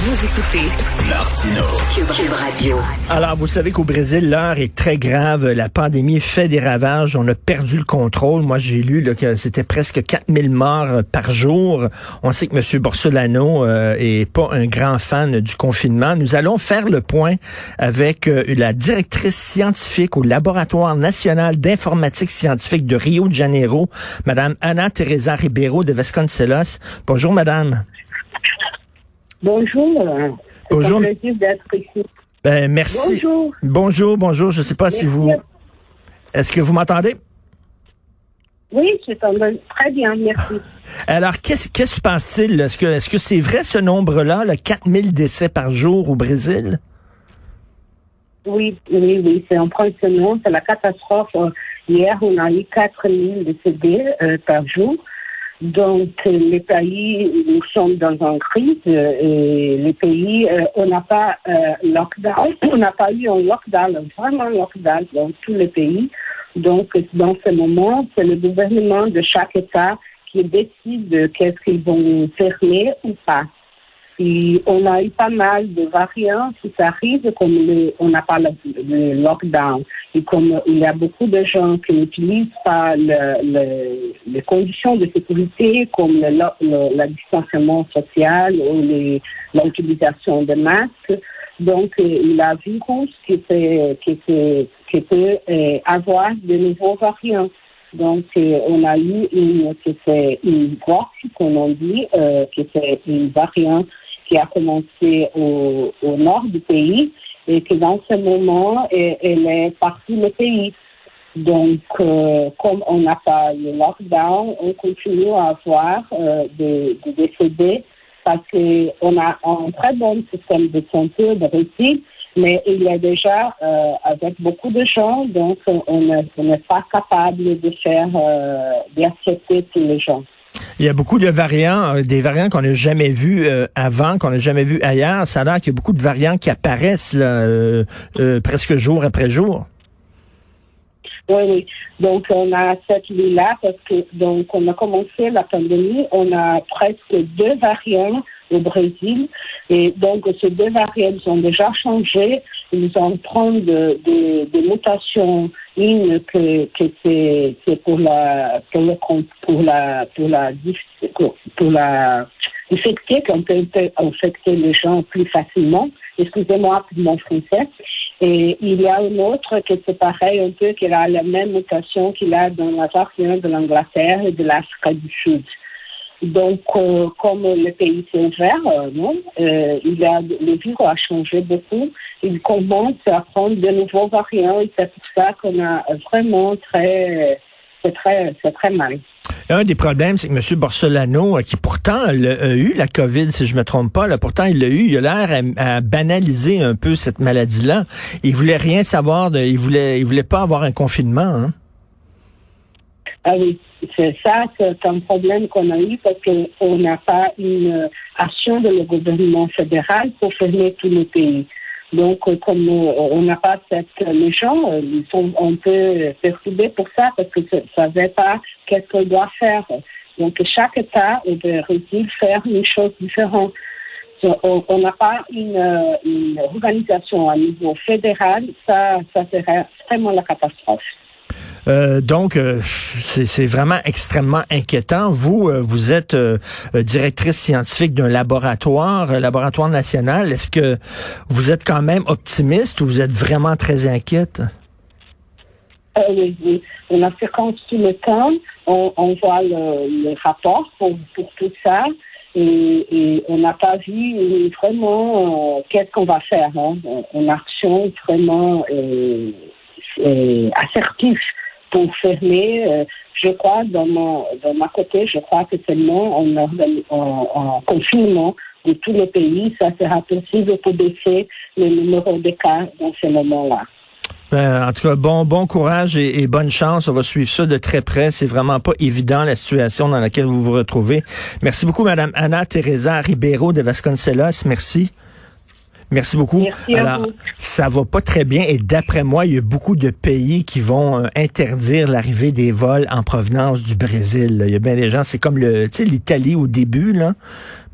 Vous écoutez Martino. Cube, Radio. Alors, vous savez qu'au Brésil, l'heure est très grave. La pandémie fait des ravages. On a perdu le contrôle. Moi, j'ai lu là, que c'était presque 4000 morts euh, par jour. On sait que M. Borsolano euh, est pas un grand fan du confinement. Nous allons faire le point avec euh, la directrice scientifique au Laboratoire national d'informatique scientifique de Rio de Janeiro, Madame Ana Teresa Ribeiro de Vasconcelos. Bonjour, Madame. Bonjour. Bonjour. C'est un plaisir d'être ici. Ben, merci. Bonjour. Bonjour, bonjour. Je ne sais pas si vous... Est-ce que vous m'entendez? Oui, je t'entends très bien, merci. Alors, qu'est-ce qui se passe-t-il? Est-ce que est-ce que c'est vrai ce nombre-là, le 4000 décès par jour au Brésil? Oui, oui, oui, c'est impressionnant. C'est la catastrophe. Euh, Hier, on a eu 4000 décédés euh, par jour. Donc, euh, les pays, nous sommes dans une crise euh, et les pays, euh, on n'a pas euh, lockdown, on n'a pas eu un lockdown, vraiment lockdown dans tous les pays. Donc, dans ce moment, c'est le gouvernement de chaque État qui décide de qu'est-ce qu'ils vont fermer ou pas. Et on a eu pas mal de variants qui arrivent, comme on n'a pas le, le lockdown. Et comme il y a beaucoup de gens qui n'utilisent pas le- les conditions de sécurité, comme le, le, la distanciement social ou l'utilisation de masques. Donc, euh, il a virus qui peut, qui peut, qui avoir de nouveaux variants. Donc, euh, on a eu une, c'est une voix, comme on dit, euh, que c'est une variante qui a commencé au, nord du pays et que dans ce moment, elle, est partout le pays. Donc, euh, comme on n'a pas le lockdown, on continue à avoir euh, des, des décédés parce qu'on a un très bon système de santé au Brésil, mais il y a déjà euh, avec beaucoup de gens, donc on n'est on n'est pas capable de faire, euh, d'accepter tous les gens. Il y a beaucoup de variants, euh, des variants qu'on n'a jamais vus euh, avant, qu'on n'a jamais vus ailleurs. Ça a l'air qu'il y a beaucoup de variants qui apparaissent là, euh, euh, presque jour après jour. Oui, oui. Donc, on a cette là parce que, donc, on a commencé la pandémie, on a presque deux variants au Brésil. Et donc, ces deux variants ont déjà changé. Ils sont en train de, de, de mutation. Une que, que c'est, c'est pour la, pour le, pour la, pour la, dif- pour la, infecter, qu'on peut infecter les gens plus facilement. Excusez-moi pour mon français. Et il y a une autre qui c'est pareil un peu, qui a la même mutation qu'il a dans la variante de l'Angleterre et de l'Afrique du Sud. Donc, euh, comme le pays s'est ouvert, euh, euh, a, le virus a changé beaucoup. Il commence à prendre de nouveaux variants et c'est pour ça qu'on a vraiment très, c'est très, c'est très mal. Un des problèmes, c'est que M. Borsolano, euh, qui pourtant a eu la COVID, si je me trompe pas, là, pourtant il l'a eu, il a l'air à, banaliser un peu cette maladie-là. Il voulait rien savoir, de, il voulait, il voulait pas avoir un confinement. Hein. Ah oui, c'est ça, c'est un problème qu'on a eu parce qu'on n'a pas une action de le gouvernement fédéral pour fermer tous les pays. Donc, euh, comme euh, on n'a pas cette, sont un peu perturbés pour ça parce que ne savaient pas qu'est-ce qu'on doit faire. Donc, chaque État au Brésil faire une chose différente. On on n'a pas une, euh, une organisation à niveau fédéral, ça, ça serait vraiment la catastrophe. Euh, donc, euh, c'est vraiment extrêmement inquiétant. Vous, euh, vous êtes euh, euh, directrice scientifique d'un laboratoire, laboratoire national. Est-ce que vous êtes quand même optimiste ou vous êtes vraiment très inquiète? Oui, oui. On a tout le temps. On, on voit le, le rapport pour, pour tout ça. Et, et on n'a pas vu vraiment euh, qu'est-ce qu'on va faire. Hein. Une action vraiment euh, assertive pour fermer. euh, je crois, dans, mon, dans ma côté, je crois que seulement en, confinement de tous les pays, ça sera possible pour baisser le numéro de cas dans ce moment-là. Ben, en tout cas, bon, bon courage et, et bonne chance. On va suivre ça de très près. C'est vraiment pas évident la situation dans laquelle vous vous retrouvez. Merci beaucoup, Madame Anna Teresa Ribeiro de Vasconcelos. Merci. Merci beaucoup. Merci à Alors, vous. ça va pas très bien et d'après moi, il y a beaucoup de pays qui vont euh, interdire l'arrivée des vols en provenance du Brésil. là. Il y a bien des gens, c'est comme le, tu sais, l'Italie au début là.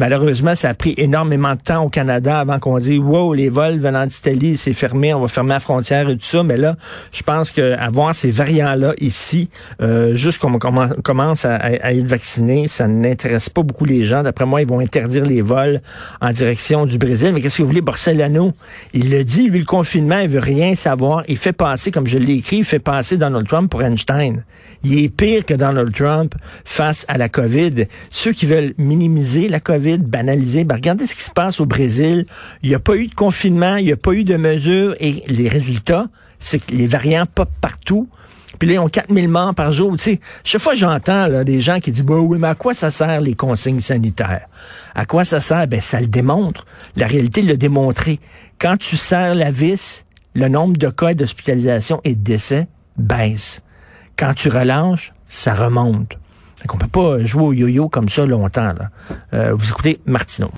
Malheureusement, ça a pris énormément de temps au Canada avant qu'on dise wow, les vols venant d'Italie, c'est fermé, on va fermer la frontière et tout ça. Mais là, je pense que avoir ces variants-là ici, euh, juste qu'on commen- commence à, à- à être vacciné, ça n'intéresse pas beaucoup les gens. D'après moi, ils vont interdire les vols en direction du Brésil. Mais qu'est-ce que vous voulez, Il le dit, lui, le confinement, il veut rien savoir. Il fait passer, comme je l'ai écrit, il fait passer Donald Trump pour Einstein. Il est pire que Donald Trump face à la COVID. Ceux qui veulent minimiser la COVID, banaliser, ben regardez ce qui se passe au Brésil. Il n'y a pas eu de confinement, il n'y a pas eu de mesures et les résultats, c'est que les variants pop partout. Puis là, ils ont 4000 morts par jour. Tu sais, chaque fois, j'entends des gens qui disent, bah oui, mais à quoi ça sert les consignes sanitaires? À quoi ça sert? Ben, ça le démontre. La réalité l'a démontré. Quand tu serres la vis, le nombre de cas d'hospitalisation et de décès baisse. Quand tu relâches, ça remonte. Donc, on peut pas jouer au yo-yo comme ça longtemps. Là. Euh, vous écoutez Martineau.